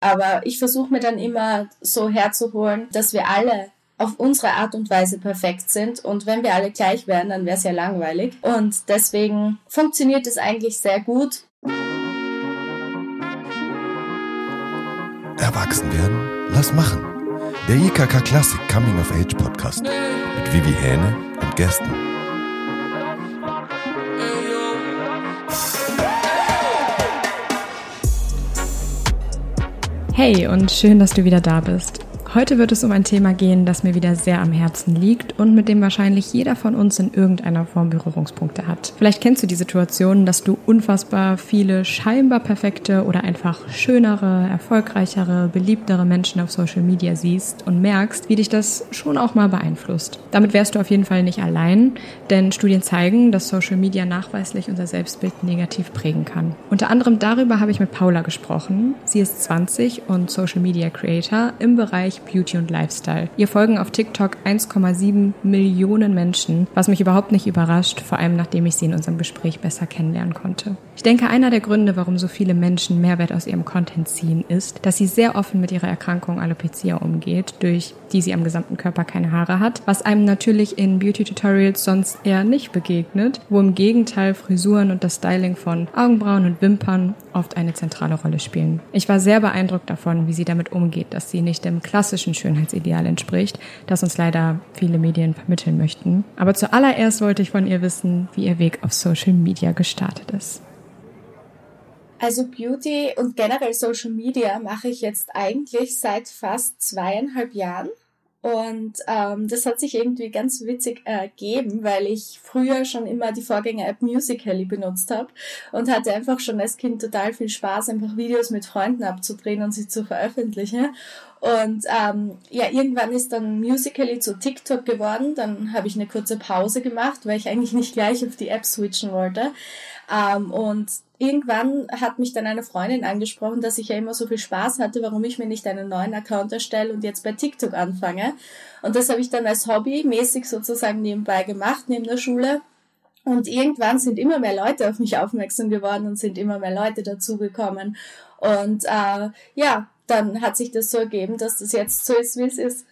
Aber ich versuche mir dann immer so herzuholen, dass wir alle auf unsere Art und Weise perfekt sind. Und wenn wir alle gleich wären, dann wäre es ja langweilig. Und deswegen funktioniert es eigentlich sehr gut. Erwachsen werden? Lass machen. Der IKK Klassik Coming of Age Podcast mit Vivi Hähne und Gästen. Hey und schön, dass du wieder da bist. Heute wird es um ein Thema gehen, das mir wieder sehr am Herzen liegt und mit dem wahrscheinlich jeder von uns in irgendeiner Form Berührungspunkte hat. Vielleicht kennst du die Situation, dass du unfassbar viele scheinbar perfekte oder einfach schönere, erfolgreichere, beliebtere Menschen auf Social Media siehst und merkst, wie dich das schon auch mal beeinflusst. Damit wärst du auf jeden Fall nicht allein, denn Studien zeigen, dass Social Media nachweislich unser Selbstbild negativ prägen kann. Unter anderem darüber habe ich mit Paula gesprochen. Sie ist 20 und Social Media Creator im Bereich Beauty und Lifestyle. Ihr folgen auf TikTok 1,7 Millionen Menschen, was mich überhaupt nicht überrascht, vor allem nachdem ich sie in unserem Gespräch besser kennenlernen konnte. Ich denke, einer der Gründe, warum so viele Menschen Mehrwert aus ihrem Content ziehen, ist, dass sie sehr offen mit ihrer Erkrankung Alopecia umgeht, durch die sie am gesamten Körper keine Haare hat, was einem natürlich in Beauty-Tutorials sonst eher nicht begegnet, wo im Gegenteil Frisuren und das Styling von Augenbrauen und Wimpern oft eine zentrale Rolle spielen. Ich war sehr beeindruckt davon, wie sie damit umgeht, dass sie nicht dem klassischen Schönheitsideal entspricht, das uns leider viele Medien vermitteln möchten. Aber zuallererst wollte ich von ihr wissen, wie ihr Weg auf Social Media gestartet ist. Also Beauty und generell Social Media mache ich jetzt eigentlich seit fast zweieinhalb Jahren. Und ähm, das hat sich irgendwie ganz witzig ergeben, weil ich früher schon immer die Vorgänger-App Musical.ly benutzt habe und hatte einfach schon als Kind total viel Spaß, einfach Videos mit Freunden abzudrehen und sie zu veröffentlichen. Und ähm, ja, irgendwann ist dann Musical.ly zu TikTok geworden. Dann habe ich eine kurze Pause gemacht, weil ich eigentlich nicht gleich auf die App switchen wollte. Ähm, und irgendwann hat mich dann eine Freundin angesprochen, dass ich ja immer so viel Spaß hatte, warum ich mir nicht einen neuen Account erstelle und jetzt bei TikTok anfange. Und das habe ich dann als Hobby mäßig sozusagen nebenbei gemacht, neben der Schule. Und irgendwann sind immer mehr Leute auf mich aufmerksam geworden und sind immer mehr Leute dazugekommen. Und äh, ja, dann hat sich das so ergeben, dass das jetzt so ist, wie es ist.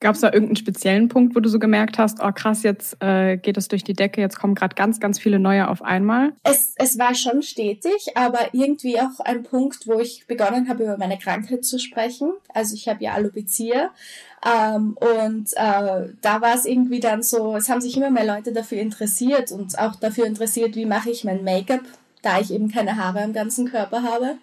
Gab es da irgendeinen speziellen Punkt, wo du so gemerkt hast, oh krass, jetzt äh, geht es durch die Decke, jetzt kommen gerade ganz, ganz viele neue auf einmal? Es, es war schon stetig, aber irgendwie auch ein Punkt, wo ich begonnen habe, über meine Krankheit zu sprechen. Also ich habe ja Alopecia ähm, und äh, da war es irgendwie dann so, es haben sich immer mehr Leute dafür interessiert und auch dafür interessiert, wie mache ich mein Make-up, da ich eben keine Haare am ganzen Körper habe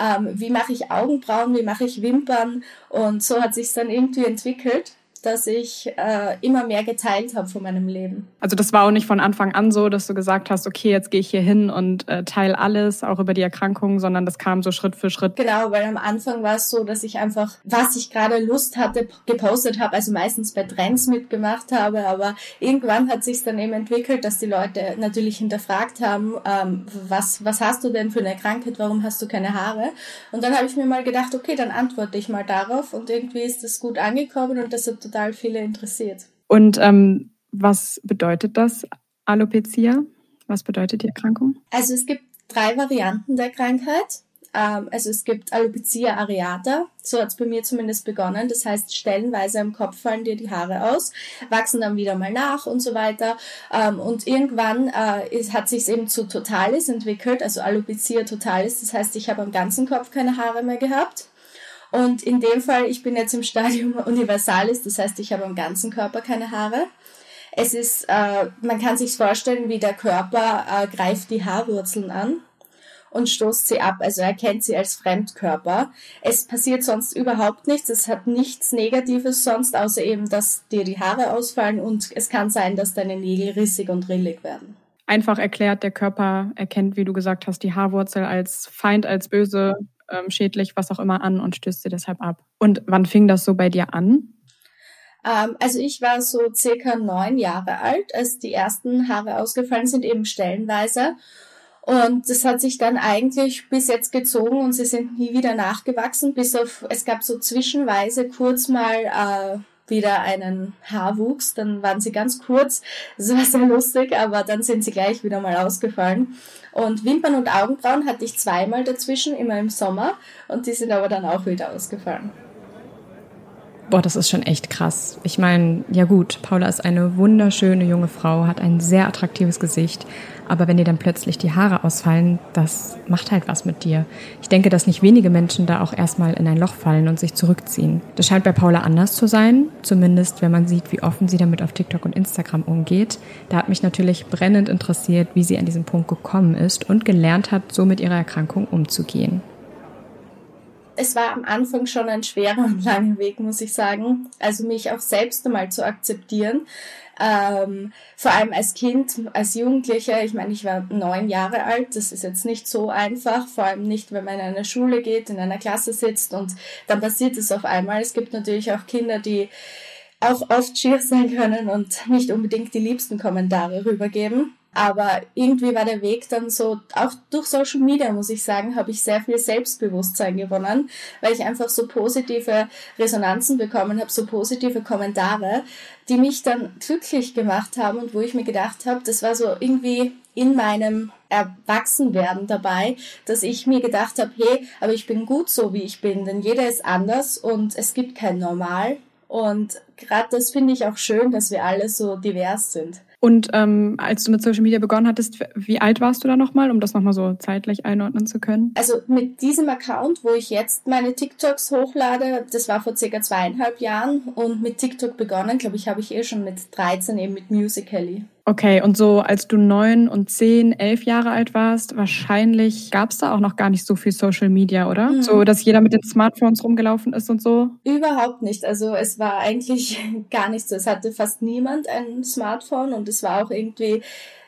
ähm, wie mache ich Augenbrauen, wie mache ich Wimpern? Und so hat sich dann irgendwie entwickelt dass ich äh, immer mehr geteilt habe von meinem Leben. Also das war auch nicht von Anfang an so, dass du gesagt hast, okay, jetzt gehe ich hier hin und äh, teile alles, auch über die Erkrankung, sondern das kam so Schritt für Schritt. Genau, weil am Anfang war es so, dass ich einfach, was ich gerade Lust hatte, gepostet habe, also meistens bei Trends mitgemacht habe, aber irgendwann hat sich dann eben entwickelt, dass die Leute natürlich hinterfragt haben, ähm, was, was hast du denn für eine Krankheit, warum hast du keine Haare? Und dann habe ich mir mal gedacht, okay, dann antworte ich mal darauf und irgendwie ist das gut angekommen und das hat total viele interessiert. Und ähm, was bedeutet das, Alopecia? Was bedeutet die Erkrankung? Also es gibt drei Varianten der Krankheit. Ähm, also es gibt Alopecia areata, so hat es bei mir zumindest begonnen. Das heißt, stellenweise am Kopf fallen dir die Haare aus, wachsen dann wieder mal nach und so weiter. Ähm, und irgendwann äh, hat sich eben zu Totalis entwickelt, also Alopecia totalis. Das heißt, ich habe am ganzen Kopf keine Haare mehr gehabt. Und in dem Fall, ich bin jetzt im Stadium Universalis, das heißt, ich habe am ganzen Körper keine Haare. Es ist, äh, man kann sich vorstellen, wie der Körper äh, greift die Haarwurzeln an und stoßt sie ab, also erkennt sie als Fremdkörper. Es passiert sonst überhaupt nichts, es hat nichts Negatives sonst, außer eben, dass dir die Haare ausfallen und es kann sein, dass deine Nägel rissig und rillig werden. Einfach erklärt, der Körper erkennt, wie du gesagt hast, die Haarwurzel als Feind, als böse ähm, schädlich, was auch immer an und stößt sie deshalb ab. Und wann fing das so bei dir an? Ähm, also ich war so circa neun Jahre alt, als die ersten Haare ausgefallen sind, eben stellenweise. Und das hat sich dann eigentlich bis jetzt gezogen und sie sind nie wieder nachgewachsen, bis auf, es gab so zwischenweise kurz mal äh, wieder einen Haarwuchs. Dann waren sie ganz kurz. Das war sehr lustig, aber dann sind sie gleich wieder mal ausgefallen. Und Wimpern und Augenbrauen hatte ich zweimal dazwischen, immer im Sommer. Und die sind aber dann auch wieder ausgefallen. Boah, das ist schon echt krass. Ich meine, ja gut, Paula ist eine wunderschöne junge Frau, hat ein sehr attraktives Gesicht. Aber wenn dir dann plötzlich die Haare ausfallen, das macht halt was mit dir. Ich denke, dass nicht wenige Menschen da auch erstmal in ein Loch fallen und sich zurückziehen. Das scheint bei Paula anders zu sein, zumindest wenn man sieht, wie offen sie damit auf TikTok und Instagram umgeht. Da hat mich natürlich brennend interessiert, wie sie an diesen Punkt gekommen ist und gelernt hat, so mit ihrer Erkrankung umzugehen es war am Anfang schon ein schwerer und langer Weg, muss ich sagen. Also mich auch selbst einmal zu akzeptieren. Ähm, vor allem als Kind, als Jugendliche. Ich meine, ich war neun Jahre alt. Das ist jetzt nicht so einfach. Vor allem nicht, wenn man in einer Schule geht, in einer Klasse sitzt und dann passiert es auf einmal. Es gibt natürlich auch Kinder, die auch oft schier sein können und nicht unbedingt die liebsten Kommentare rübergeben. Aber irgendwie war der Weg dann so, auch durch Social Media, muss ich sagen, habe ich sehr viel Selbstbewusstsein gewonnen, weil ich einfach so positive Resonanzen bekommen habe, so positive Kommentare, die mich dann glücklich gemacht haben und wo ich mir gedacht habe, das war so irgendwie in meinem Erwachsenwerden dabei, dass ich mir gedacht habe, hey, aber ich bin gut so, wie ich bin, denn jeder ist anders und es gibt kein Normal. Und gerade das finde ich auch schön, dass wir alle so divers sind. Und ähm, als du mit Social Media begonnen hattest, wie alt warst du da nochmal, um das nochmal so zeitlich einordnen zu können? Also mit diesem Account, wo ich jetzt meine TikToks hochlade, das war vor circa zweieinhalb Jahren und mit TikTok begonnen, glaube ich, habe ich eh schon mit 13 eben mit Musical.ly. Okay, und so als du neun und zehn, elf Jahre alt warst, wahrscheinlich gab es da auch noch gar nicht so viel Social Media, oder? Mhm. So, dass jeder mit den Smartphones rumgelaufen ist und so? Überhaupt nicht. Also es war eigentlich gar nicht so. Es hatte fast niemand ein Smartphone und es war auch irgendwie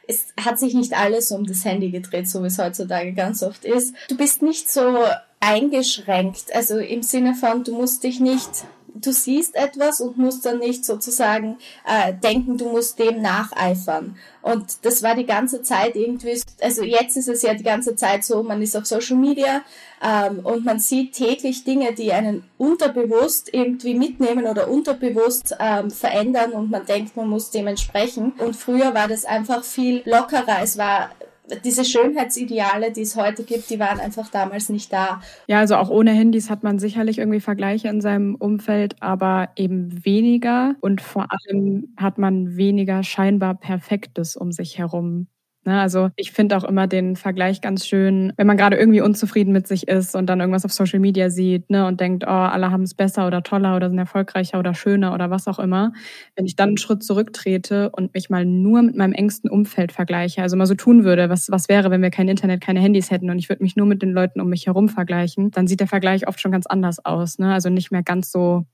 es hat sich nicht alles um das Handy gedreht, so wie es heutzutage ganz oft ist. Du bist nicht so eingeschränkt, also im Sinne von, du musst dich nicht du siehst etwas und musst dann nicht sozusagen äh, denken, du musst dem nacheifern. Und das war die ganze Zeit irgendwie, also jetzt ist es ja die ganze Zeit so, man ist auf Social Media ähm, und man sieht täglich Dinge, die einen unterbewusst irgendwie mitnehmen oder unterbewusst ähm, verändern und man denkt, man muss dementsprechend. Und früher war das einfach viel lockerer. Es war diese Schönheitsideale, die es heute gibt, die waren einfach damals nicht da. Ja, also auch ohne Handys hat man sicherlich irgendwie Vergleiche in seinem Umfeld, aber eben weniger und vor allem hat man weniger scheinbar Perfektes um sich herum. Ne, also ich finde auch immer den Vergleich ganz schön, wenn man gerade irgendwie unzufrieden mit sich ist und dann irgendwas auf Social Media sieht ne, und denkt, oh, alle haben es besser oder toller oder sind erfolgreicher oder schöner oder was auch immer. Wenn ich dann einen Schritt zurücktrete und mich mal nur mit meinem engsten Umfeld vergleiche, also mal so tun würde, was, was wäre, wenn wir kein Internet, keine Handys hätten und ich würde mich nur mit den Leuten um mich herum vergleichen, dann sieht der Vergleich oft schon ganz anders aus. Ne? Also nicht mehr ganz so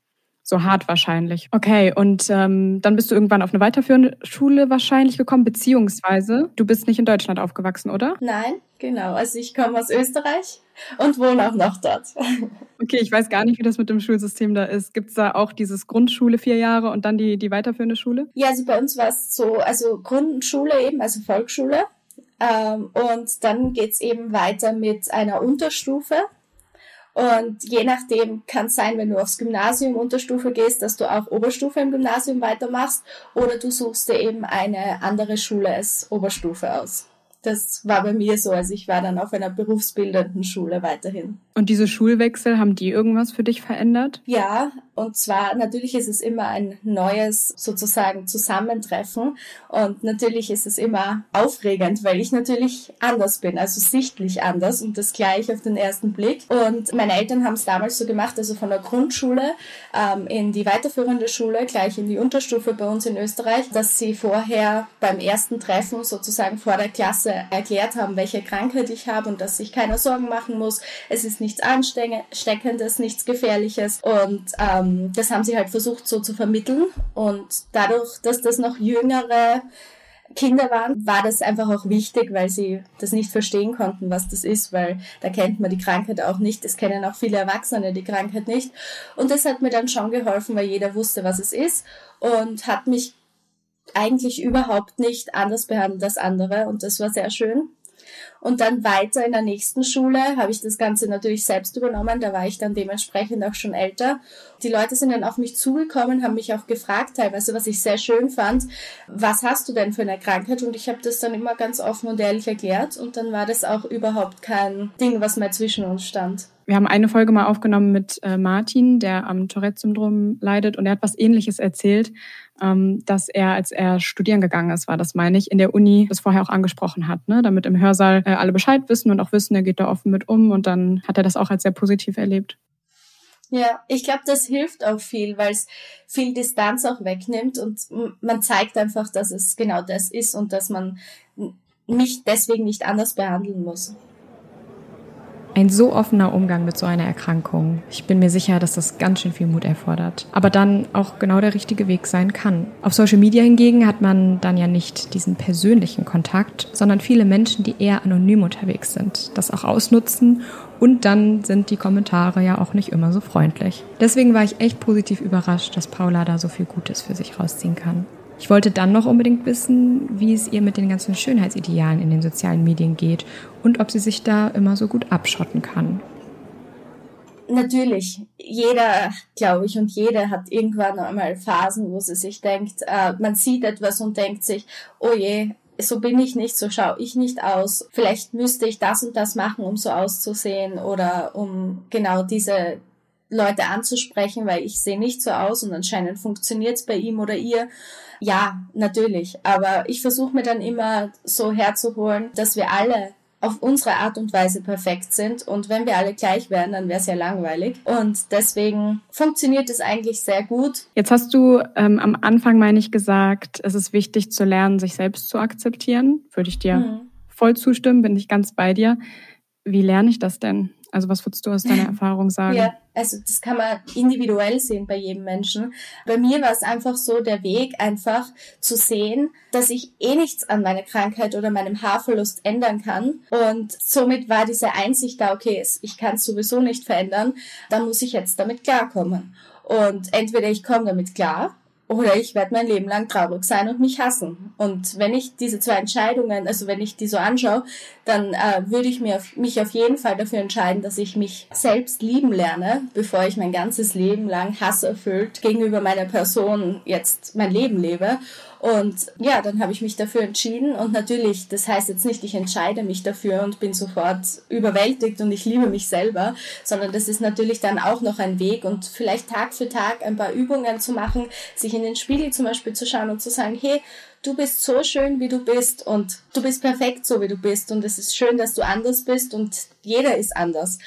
so hart wahrscheinlich. Okay, und ähm, dann bist du irgendwann auf eine weiterführende Schule wahrscheinlich gekommen, beziehungsweise du bist nicht in Deutschland aufgewachsen, oder? Nein, genau. Also ich komme aus Österreich und wohne auch noch dort. Okay, ich weiß gar nicht, wie das mit dem Schulsystem da ist. Gibt es da auch dieses Grundschule vier Jahre und dann die, die weiterführende Schule? Ja, also bei uns war es so, also Grundschule eben, also Volksschule. Ähm, und dann geht's eben weiter mit einer Unterstufe. Und je nachdem kann es sein, wenn du aufs Gymnasium Unterstufe gehst, dass du auch Oberstufe im Gymnasium weitermachst oder du suchst dir eben eine andere Schule als Oberstufe aus. Das war bei mir so. Also ich war dann auf einer berufsbildenden Schule weiterhin. Und diese Schulwechsel, haben die irgendwas für dich verändert? Ja, und zwar natürlich ist es immer ein neues sozusagen Zusammentreffen und natürlich ist es immer aufregend, weil ich natürlich anders bin, also sichtlich anders und das gleich auf den ersten Blick. Und meine Eltern haben es damals so gemacht, also von der Grundschule ähm, in die weiterführende Schule, gleich in die Unterstufe bei uns in Österreich, dass sie vorher beim ersten Treffen sozusagen vor der Klasse erklärt haben, welche Krankheit ich habe und dass ich keine Sorgen machen muss. Es ist nicht nichts Ansteckendes, nichts Gefährliches. Und ähm, das haben sie halt versucht so zu vermitteln. Und dadurch, dass das noch jüngere Kinder waren, war das einfach auch wichtig, weil sie das nicht verstehen konnten, was das ist, weil da kennt man die Krankheit auch nicht. Es kennen auch viele Erwachsene die Krankheit nicht. Und das hat mir dann schon geholfen, weil jeder wusste, was es ist und hat mich eigentlich überhaupt nicht anders behandelt als andere und das war sehr schön. Und dann weiter in der nächsten Schule habe ich das Ganze natürlich selbst übernommen. Da war ich dann dementsprechend auch schon älter. Die Leute sind dann auf mich zugekommen, haben mich auch gefragt, teilweise, was ich sehr schön fand, was hast du denn für eine Krankheit? Und ich habe das dann immer ganz offen und ehrlich erklärt. Und dann war das auch überhaupt kein Ding, was mehr zwischen uns stand. Wir haben eine Folge mal aufgenommen mit äh, Martin, der am Tourette-Syndrom leidet und er hat was Ähnliches erzählt, dass er, als er studieren gegangen ist, war das meine ich, in der Uni das vorher auch angesprochen hat, ne? damit im Hörsaal äh, alle Bescheid wissen und auch wissen, er geht da offen mit um und dann hat er das auch als sehr positiv erlebt. Ja, ich glaube, das hilft auch viel, weil es viel Distanz auch wegnimmt und man zeigt einfach, dass es genau das ist und dass man mich deswegen nicht anders behandeln muss. Ein so offener Umgang mit so einer Erkrankung. Ich bin mir sicher, dass das ganz schön viel Mut erfordert. Aber dann auch genau der richtige Weg sein kann. Auf Social Media hingegen hat man dann ja nicht diesen persönlichen Kontakt, sondern viele Menschen, die eher anonym unterwegs sind, das auch ausnutzen und dann sind die Kommentare ja auch nicht immer so freundlich. Deswegen war ich echt positiv überrascht, dass Paula da so viel Gutes für sich rausziehen kann. Ich wollte dann noch unbedingt wissen, wie es ihr mit den ganzen Schönheitsidealen in den sozialen Medien geht und ob sie sich da immer so gut abschotten kann. Natürlich, jeder, glaube ich, und jede hat irgendwann einmal Phasen, wo sie sich denkt, äh, man sieht etwas und denkt sich, oh je, so bin ich nicht, so schaue ich nicht aus. Vielleicht müsste ich das und das machen, um so auszusehen oder um genau diese Leute anzusprechen, weil ich sehe nicht so aus und anscheinend funktioniert es bei ihm oder ihr. Ja, natürlich. Aber ich versuche mir dann immer so herzuholen, dass wir alle auf unsere Art und Weise perfekt sind. Und wenn wir alle gleich wären, dann wäre es ja langweilig. Und deswegen funktioniert es eigentlich sehr gut. Jetzt hast du ähm, am Anfang, meine ich, gesagt, es ist wichtig zu lernen, sich selbst zu akzeptieren. Würde ich dir mhm. voll zustimmen, bin ich ganz bei dir. Wie lerne ich das denn? Also was würdest du aus deiner Erfahrung sagen? Ja, also das kann man individuell sehen bei jedem Menschen. Bei mir war es einfach so der Weg, einfach zu sehen, dass ich eh nichts an meiner Krankheit oder meinem Haarverlust ändern kann. Und somit war diese Einsicht da, okay, ich kann es sowieso nicht verändern, dann muss ich jetzt damit klarkommen. Und entweder ich komme damit klar oder ich werde mein Leben lang traurig sein und mich hassen. Und wenn ich diese zwei Entscheidungen, also wenn ich die so anschaue, dann äh, würde ich mir auf, mich auf jeden Fall dafür entscheiden, dass ich mich selbst lieben lerne, bevor ich mein ganzes Leben lang hasserfüllt gegenüber meiner Person jetzt mein Leben lebe. Und ja, dann habe ich mich dafür entschieden und natürlich, das heißt jetzt nicht, ich entscheide mich dafür und bin sofort überwältigt und ich liebe mich selber, sondern das ist natürlich dann auch noch ein Weg und vielleicht Tag für Tag ein paar Übungen zu machen, sich in den Spiegel zum Beispiel zu schauen und zu sagen, hey, du bist so schön, wie du bist und du bist perfekt so, wie du bist und es ist schön, dass du anders bist und jeder ist anders.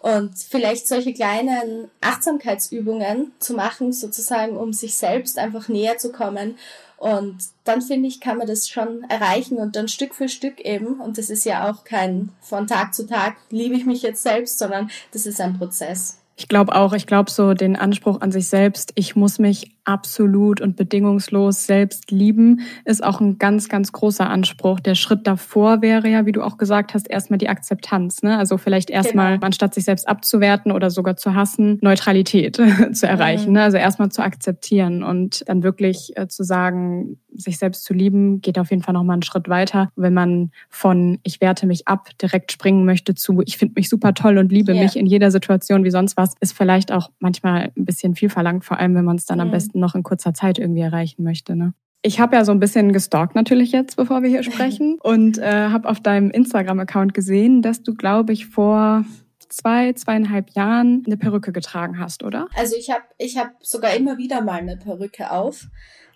Und vielleicht solche kleinen Achtsamkeitsübungen zu machen, sozusagen, um sich selbst einfach näher zu kommen und dann finde ich, kann man das schon erreichen und dann Stück für Stück eben. Und das ist ja auch kein von Tag zu Tag liebe ich mich jetzt selbst, sondern das ist ein Prozess. Ich glaube auch, ich glaube so den Anspruch an sich selbst, ich muss mich absolut und bedingungslos selbst lieben, ist auch ein ganz, ganz großer Anspruch. Der Schritt davor wäre ja, wie du auch gesagt hast, erstmal die Akzeptanz. Ne? Also vielleicht erstmal, genau. anstatt sich selbst abzuwerten oder sogar zu hassen, Neutralität zu erreichen. Mhm. Ne? Also erstmal zu akzeptieren und dann wirklich äh, zu sagen, sich selbst zu lieben, geht auf jeden Fall nochmal einen Schritt weiter. Wenn man von ich werte mich ab direkt springen möchte zu ich finde mich super toll und liebe yeah. mich in jeder Situation wie sonst was, ist vielleicht auch manchmal ein bisschen viel verlangt, vor allem wenn man es dann mhm. am besten noch in kurzer Zeit irgendwie erreichen möchte. Ne? Ich habe ja so ein bisschen gestalkt natürlich jetzt, bevor wir hier sprechen und äh, habe auf deinem Instagram-Account gesehen, dass du, glaube ich, vor zwei, zweieinhalb Jahren eine Perücke getragen hast, oder? Also ich habe ich hab sogar immer wieder mal eine Perücke auf.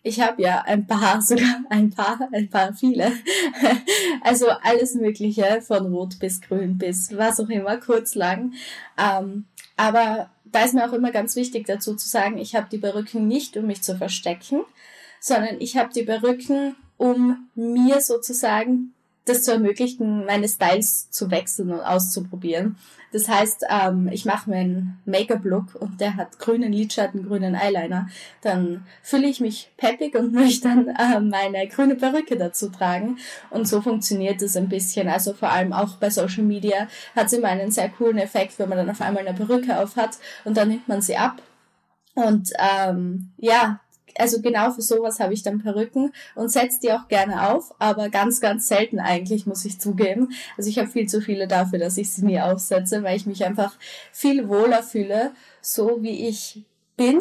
Ich habe ja ein paar, sogar ein paar, ein paar viele. Also alles Mögliche, von rot bis grün bis was auch immer, kurz lang. Ähm, aber da ist mir auch immer ganz wichtig dazu zu sagen, ich habe die Perücken nicht, um mich zu verstecken, sondern ich habe die Perücken, um mir sozusagen das zu ermöglichen, meine Styles zu wechseln und auszuprobieren. Das heißt, ähm, ich mache mir einen Make-up-Look und der hat grünen Lidschatten, grünen Eyeliner. Dann fühle ich mich peppig und möchte dann äh, meine grüne Perücke dazu tragen. Und so funktioniert es ein bisschen. Also vor allem auch bei Social Media hat es immer einen sehr coolen Effekt, wenn man dann auf einmal eine Perücke auf hat und dann nimmt man sie ab. Und ähm, ja, also genau für sowas habe ich dann Perücken und setze die auch gerne auf, aber ganz, ganz selten eigentlich, muss ich zugeben. Also ich habe viel zu viele dafür, dass ich sie nie aufsetze, weil ich mich einfach viel wohler fühle, so wie ich bin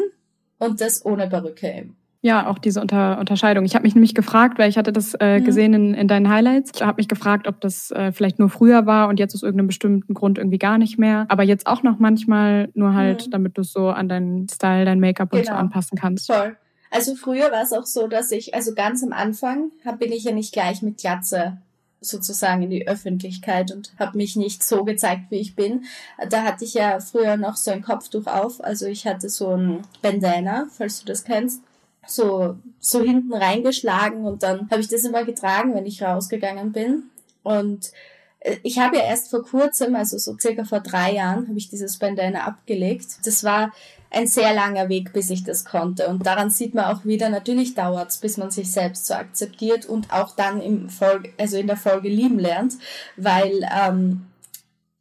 und das ohne Perücke eben. Ja, auch diese Unter Unterscheidung. Ich habe mich nämlich gefragt, weil ich hatte das äh, mhm. gesehen in, in deinen Highlights. Ich habe mich gefragt, ob das äh, vielleicht nur früher war und jetzt aus irgendeinem bestimmten Grund irgendwie gar nicht mehr. Aber jetzt auch noch manchmal, nur halt, mhm. damit du es so an deinen Style, dein Make-up und genau. so anpassen kannst. Voll. Also früher war es auch so, dass ich, also ganz am Anfang hab, bin ich ja nicht gleich mit Glatze sozusagen in die Öffentlichkeit und habe mich nicht so gezeigt, wie ich bin. Da hatte ich ja früher noch so ein Kopftuch auf, also ich hatte so ein Bandana, falls du das kennst so, so hinten reingeschlagen und dann habe ich das immer getragen, wenn ich rausgegangen bin. Und äh, ich habe ja erst vor kurzem, also so circa vor drei Jahren, habe ich dieses Bandana abgelegt. Das war ein sehr langer Weg, bis ich das konnte. Und daran sieht man auch wieder, natürlich dauert es, bis man sich selbst so akzeptiert und auch dann im Folge, also in der Folge lieben lernt, weil ähm,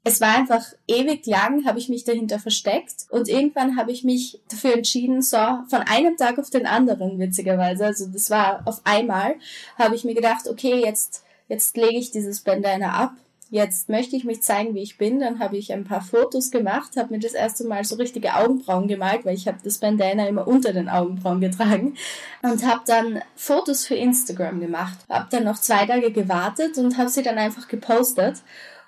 es war einfach ewig lang, habe ich mich dahinter versteckt und irgendwann habe ich mich dafür entschieden, so von einem Tag auf den anderen, witzigerweise, also das war auf einmal, habe ich mir gedacht, okay, jetzt, jetzt lege ich dieses Bandana ab, jetzt möchte ich mich zeigen, wie ich bin, dann habe ich ein paar Fotos gemacht, habe mir das erste Mal so richtige Augenbrauen gemalt, weil ich habe das Bandana immer unter den Augenbrauen getragen. Und habe dann Fotos für Instagram gemacht, habe dann noch zwei Tage gewartet und habe sie dann einfach gepostet.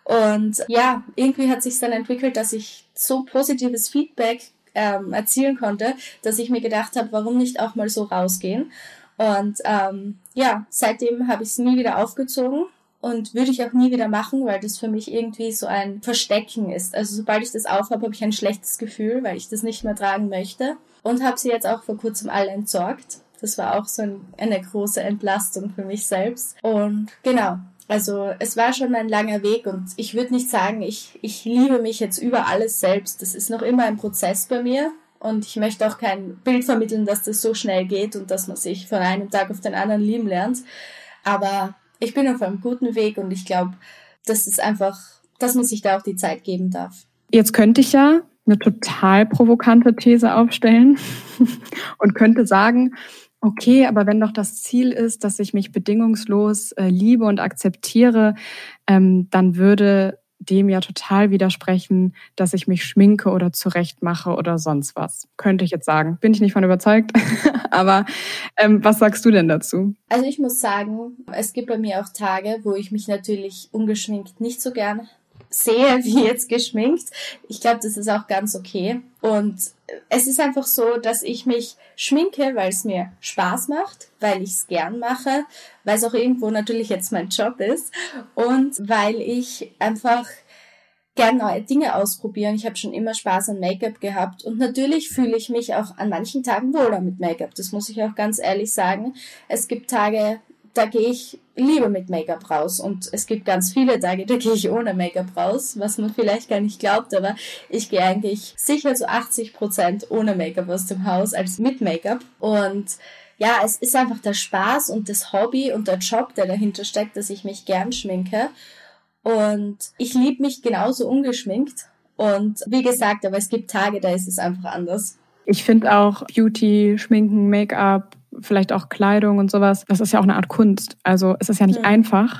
Und ja, irgendwie hat sich dann entwickelt, dass ich so positives Feedback ähm, erzielen konnte, dass ich mir gedacht habe, warum nicht auch mal so rausgehen. Und ähm, ja, seitdem habe ich es nie wieder aufgezogen und würde ich auch nie wieder machen, weil das für mich irgendwie so ein Verstecken ist. Also sobald ich das aufhabe, habe ich ein schlechtes Gefühl, weil ich das nicht mehr tragen möchte. Und habe sie jetzt auch vor kurzem alle entsorgt. Das war auch so ein, eine große Entlastung für mich selbst. Und genau, also es war schon ein langer Weg und ich würde nicht sagen, ich, ich liebe mich jetzt über alles selbst. Das ist noch immer ein Prozess bei mir und ich möchte auch kein Bild vermitteln, dass das so schnell geht und dass man sich von einem Tag auf den anderen lieben lernt. Aber ich bin auf einem guten Weg und ich glaube, das ist einfach, dass man sich da auch die Zeit geben darf. Jetzt könnte ich ja eine total provokante These aufstellen und könnte sagen, Okay, aber wenn doch das Ziel ist, dass ich mich bedingungslos äh, liebe und akzeptiere, ähm, dann würde dem ja total widersprechen, dass ich mich schminke oder zurechtmache oder sonst was. Könnte ich jetzt sagen. Bin ich nicht von überzeugt. aber ähm, was sagst du denn dazu? Also ich muss sagen, es gibt bei mir auch Tage, wo ich mich natürlich ungeschminkt nicht so gern sehe wie jetzt geschminkt. Ich glaube, das ist auch ganz okay. Und es ist einfach so, dass ich mich schminke, weil es mir Spaß macht, weil ich es gern mache, weil es auch irgendwo natürlich jetzt mein Job ist und weil ich einfach gern neue Dinge ausprobieren. Ich habe schon immer Spaß an Make-up gehabt und natürlich fühle ich mich auch an manchen Tagen wohler mit Make-up. Das muss ich auch ganz ehrlich sagen. Es gibt Tage, da gehe ich lieber mit Make-up raus. Und es gibt ganz viele Tage, da gehe ich ohne Make-up raus, was man vielleicht gar nicht glaubt, aber ich gehe eigentlich sicher zu 80 Prozent ohne Make-up aus dem Haus als mit Make-up. Und ja, es ist einfach der Spaß und das Hobby und der Job, der dahinter steckt, dass ich mich gern schminke. Und ich liebe mich genauso ungeschminkt. Und wie gesagt, aber es gibt Tage, da ist es einfach anders. Ich finde auch Beauty, Schminken, Make-up, vielleicht auch Kleidung und sowas, das ist ja auch eine Art Kunst. Also es ist ja nicht mhm. einfach.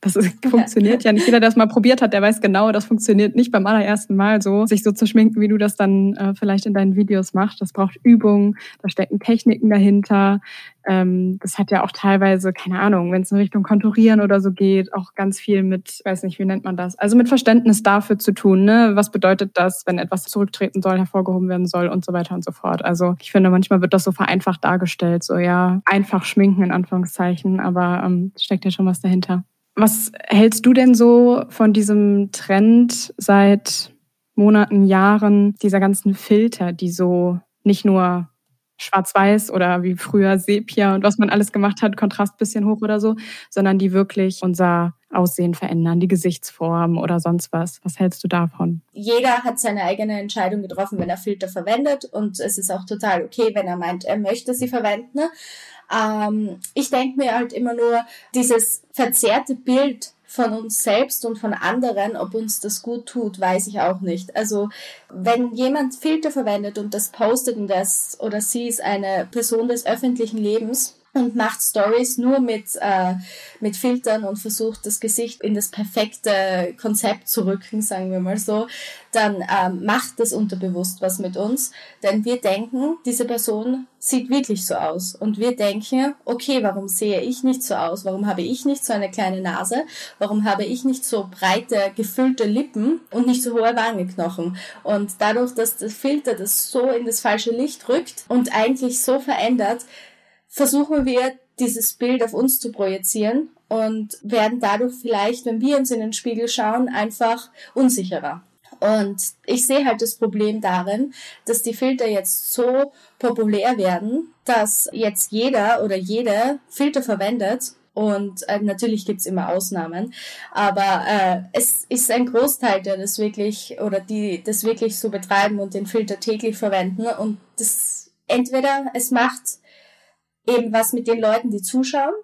Das ist, funktioniert ja. ja. nicht. Jeder, der es mal probiert hat, der weiß genau, das funktioniert nicht beim allerersten Mal so, sich so zu schminken, wie du das dann äh, vielleicht in deinen Videos machst. Das braucht Übung, da stecken Techniken dahinter. Ähm, das hat ja auch teilweise, keine Ahnung, wenn es in Richtung Konturieren oder so geht, auch ganz viel mit, weiß nicht, wie nennt man das? Also mit Verständnis dafür zu tun, ne? Was bedeutet das, wenn etwas zurücktreten soll, hervorgehoben werden soll und so weiter und so fort. Also ich finde, manchmal wird das so vereinfacht dargestellt, so ja, einfach schminken in Anführungszeichen, aber ähm, steckt ja schon was dahinter. Was hältst du denn so von diesem Trend seit Monaten, Jahren, dieser ganzen Filter, die so nicht nur schwarz-weiß oder wie früher Sepia und was man alles gemacht hat, Kontrast bisschen hoch oder so, sondern die wirklich unser Aussehen verändern, die Gesichtsform oder sonst was. Was hältst du davon? Jeder hat seine eigene Entscheidung getroffen, wenn er Filter verwendet und es ist auch total okay, wenn er meint, er möchte sie verwenden. Ähm, ich denke mir halt immer nur, dieses verzerrte Bild von uns selbst und von anderen, ob uns das gut tut, weiß ich auch nicht. Also wenn jemand Filter verwendet und das postet und das oder sie ist eine Person des öffentlichen Lebens, und macht Stories nur mit, äh, mit Filtern und versucht das Gesicht in das perfekte Konzept zu rücken, sagen wir mal so, dann ähm, macht das unterbewusst was mit uns. Denn wir denken, diese Person sieht wirklich so aus. Und wir denken, okay, warum sehe ich nicht so aus? Warum habe ich nicht so eine kleine Nase? Warum habe ich nicht so breite, gefüllte Lippen und nicht so hohe Wangenknochen? Und dadurch, dass der Filter das so in das falsche Licht rückt und eigentlich so verändert, versuchen wir, dieses Bild auf uns zu projizieren und werden dadurch vielleicht, wenn wir uns in den Spiegel schauen, einfach unsicherer. Und ich sehe halt das Problem darin, dass die Filter jetzt so populär werden, dass jetzt jeder oder jede Filter verwendet. Und äh, natürlich gibt's immer Ausnahmen, aber äh, es ist ein Großteil, der das wirklich oder die das wirklich so betreiben und den Filter täglich verwenden. Und das entweder es macht eben was mit den Leuten, die zuschauen.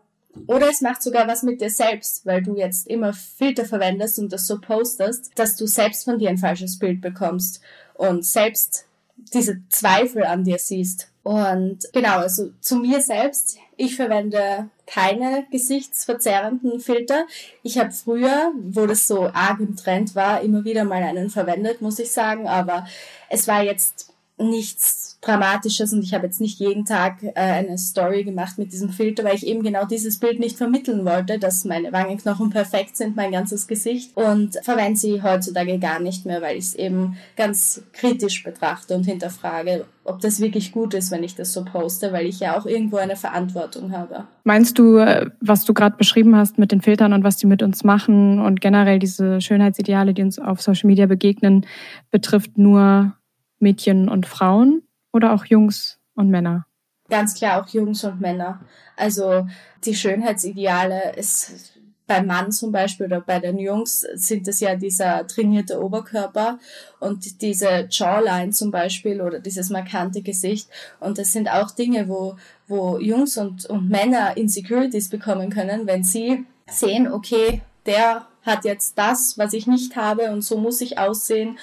Oder es macht sogar was mit dir selbst, weil du jetzt immer Filter verwendest und das so postest, dass du selbst von dir ein falsches Bild bekommst und selbst diese Zweifel an dir siehst. Und genau, also zu mir selbst, ich verwende keine gesichtsverzerrenden Filter. Ich habe früher, wo das so arg im Trend war, immer wieder mal einen verwendet, muss ich sagen, aber es war jetzt nichts Dramatisches und ich habe jetzt nicht jeden Tag äh, eine Story gemacht mit diesem Filter, weil ich eben genau dieses Bild nicht vermitteln wollte, dass meine Wangenknochen perfekt sind, mein ganzes Gesicht und verwende sie heutzutage gar nicht mehr, weil ich es eben ganz kritisch betrachte und hinterfrage, ob das wirklich gut ist, wenn ich das so poste, weil ich ja auch irgendwo eine Verantwortung habe. Meinst du, äh, was du gerade beschrieben hast mit den Filtern und was die mit uns machen und generell diese Schönheitsideale, die uns auf Social Media begegnen, betrifft nur Mädchen und Frauen oder auch Jungs und Männer? Ganz klar auch Jungs und Männer. Also die Schönheitsideale ist beim Mann zum Beispiel oder bei den Jungs sind es ja dieser trainierte Oberkörper und diese Jawline zum Beispiel oder dieses markante Gesicht. Und das sind auch Dinge, wo, wo Jungs und, und Männer Insecurities bekommen können, wenn sie sehen, okay, der hat jetzt das, was ich nicht habe und so muss ich aussehen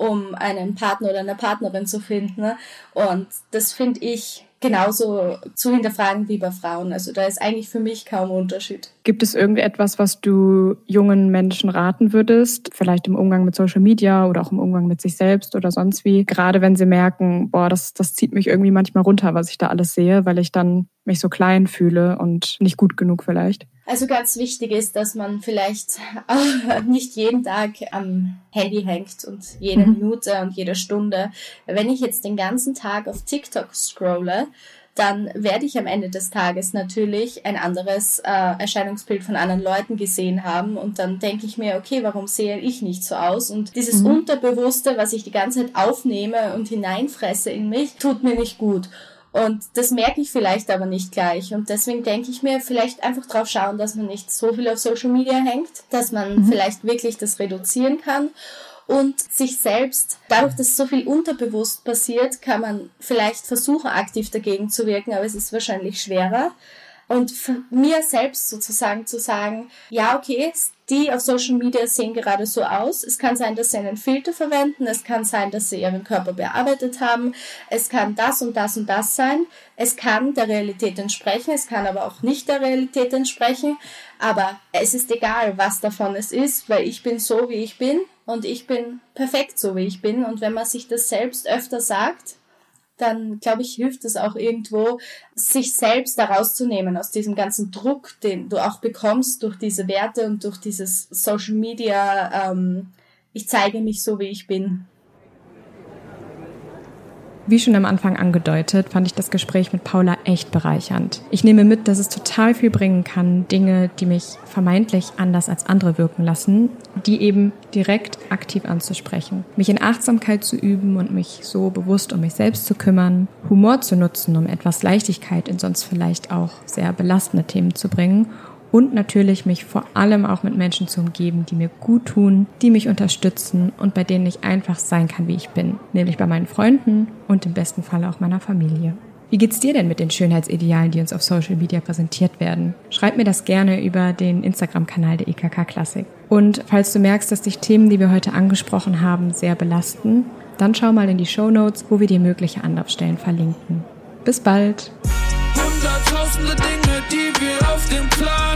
um einen Partner oder eine Partnerin zu finden. Und das finde ich genauso zu hinterfragen wie bei Frauen. Also da ist eigentlich für mich kaum Unterschied. Gibt es irgendetwas, was du jungen Menschen raten würdest? Vielleicht im Umgang mit Social Media oder auch im Umgang mit sich selbst oder sonst wie? Gerade wenn sie merken, boah, das, das zieht mich irgendwie manchmal runter, was ich da alles sehe, weil ich dann mich so klein fühle und nicht gut genug vielleicht. Also ganz wichtig ist, dass man vielleicht nicht jeden Tag am Handy hängt und jede mhm. Minute und jede Stunde. Wenn ich jetzt den ganzen Tag auf TikTok scrolle, dann werde ich am Ende des Tages natürlich ein anderes äh, Erscheinungsbild von anderen Leuten gesehen haben und dann denke ich mir, okay, warum sehe ich nicht so aus? Und dieses mhm. Unterbewusste, was ich die ganze Zeit aufnehme und hineinfresse in mich, tut mir nicht gut. Und das merke ich vielleicht aber nicht gleich. Und deswegen denke ich mir, vielleicht einfach drauf schauen, dass man nicht so viel auf Social Media hängt, dass man mhm. vielleicht wirklich das reduzieren kann. Und sich selbst, dadurch, dass so viel unterbewusst passiert, kann man vielleicht versuchen, aktiv dagegen zu wirken, aber es ist wahrscheinlich schwerer. Und mir selbst sozusagen zu sagen, ja, okay, die auf Social Media sehen gerade so aus. Es kann sein, dass sie einen Filter verwenden. Es kann sein, dass sie ihren Körper bearbeitet haben. Es kann das und das und das sein. Es kann der Realität entsprechen. Es kann aber auch nicht der Realität entsprechen. Aber es ist egal, was davon es ist, weil ich bin so, wie ich bin und ich bin perfekt so, wie ich bin. Und wenn man sich das selbst öfter sagt, dann glaube ich, hilft es auch irgendwo, sich selbst da rauszunehmen aus diesem ganzen Druck, den du auch bekommst durch diese Werte und durch dieses Social Media. Ähm, ich zeige mich so, wie ich bin. Wie schon am Anfang angedeutet, fand ich das Gespräch mit Paula echt bereichernd. Ich nehme mit, dass es total viel bringen kann, Dinge, die mich vermeintlich anders als andere wirken lassen, die eben direkt aktiv anzusprechen. Mich in Achtsamkeit zu üben und mich so bewusst um mich selbst zu kümmern, Humor zu nutzen, um etwas Leichtigkeit in sonst vielleicht auch sehr belastende Themen zu bringen und natürlich mich vor allem auch mit Menschen zu umgeben, die mir gut tun, die mich unterstützen und bei denen ich einfach sein kann, wie ich bin, nämlich bei meinen Freunden und im besten Fall auch meiner Familie. Wie geht's dir denn mit den Schönheitsidealen, die uns auf Social Media präsentiert werden? Schreib mir das gerne über den Instagram-Kanal der IKK Klassik. Und falls du merkst, dass dich Themen, die wir heute angesprochen haben, sehr belasten, dann schau mal in die Show Notes, wo wir dir mögliche Anlaufstellen verlinken. Bis bald! Dinge, die wir auf dem Plan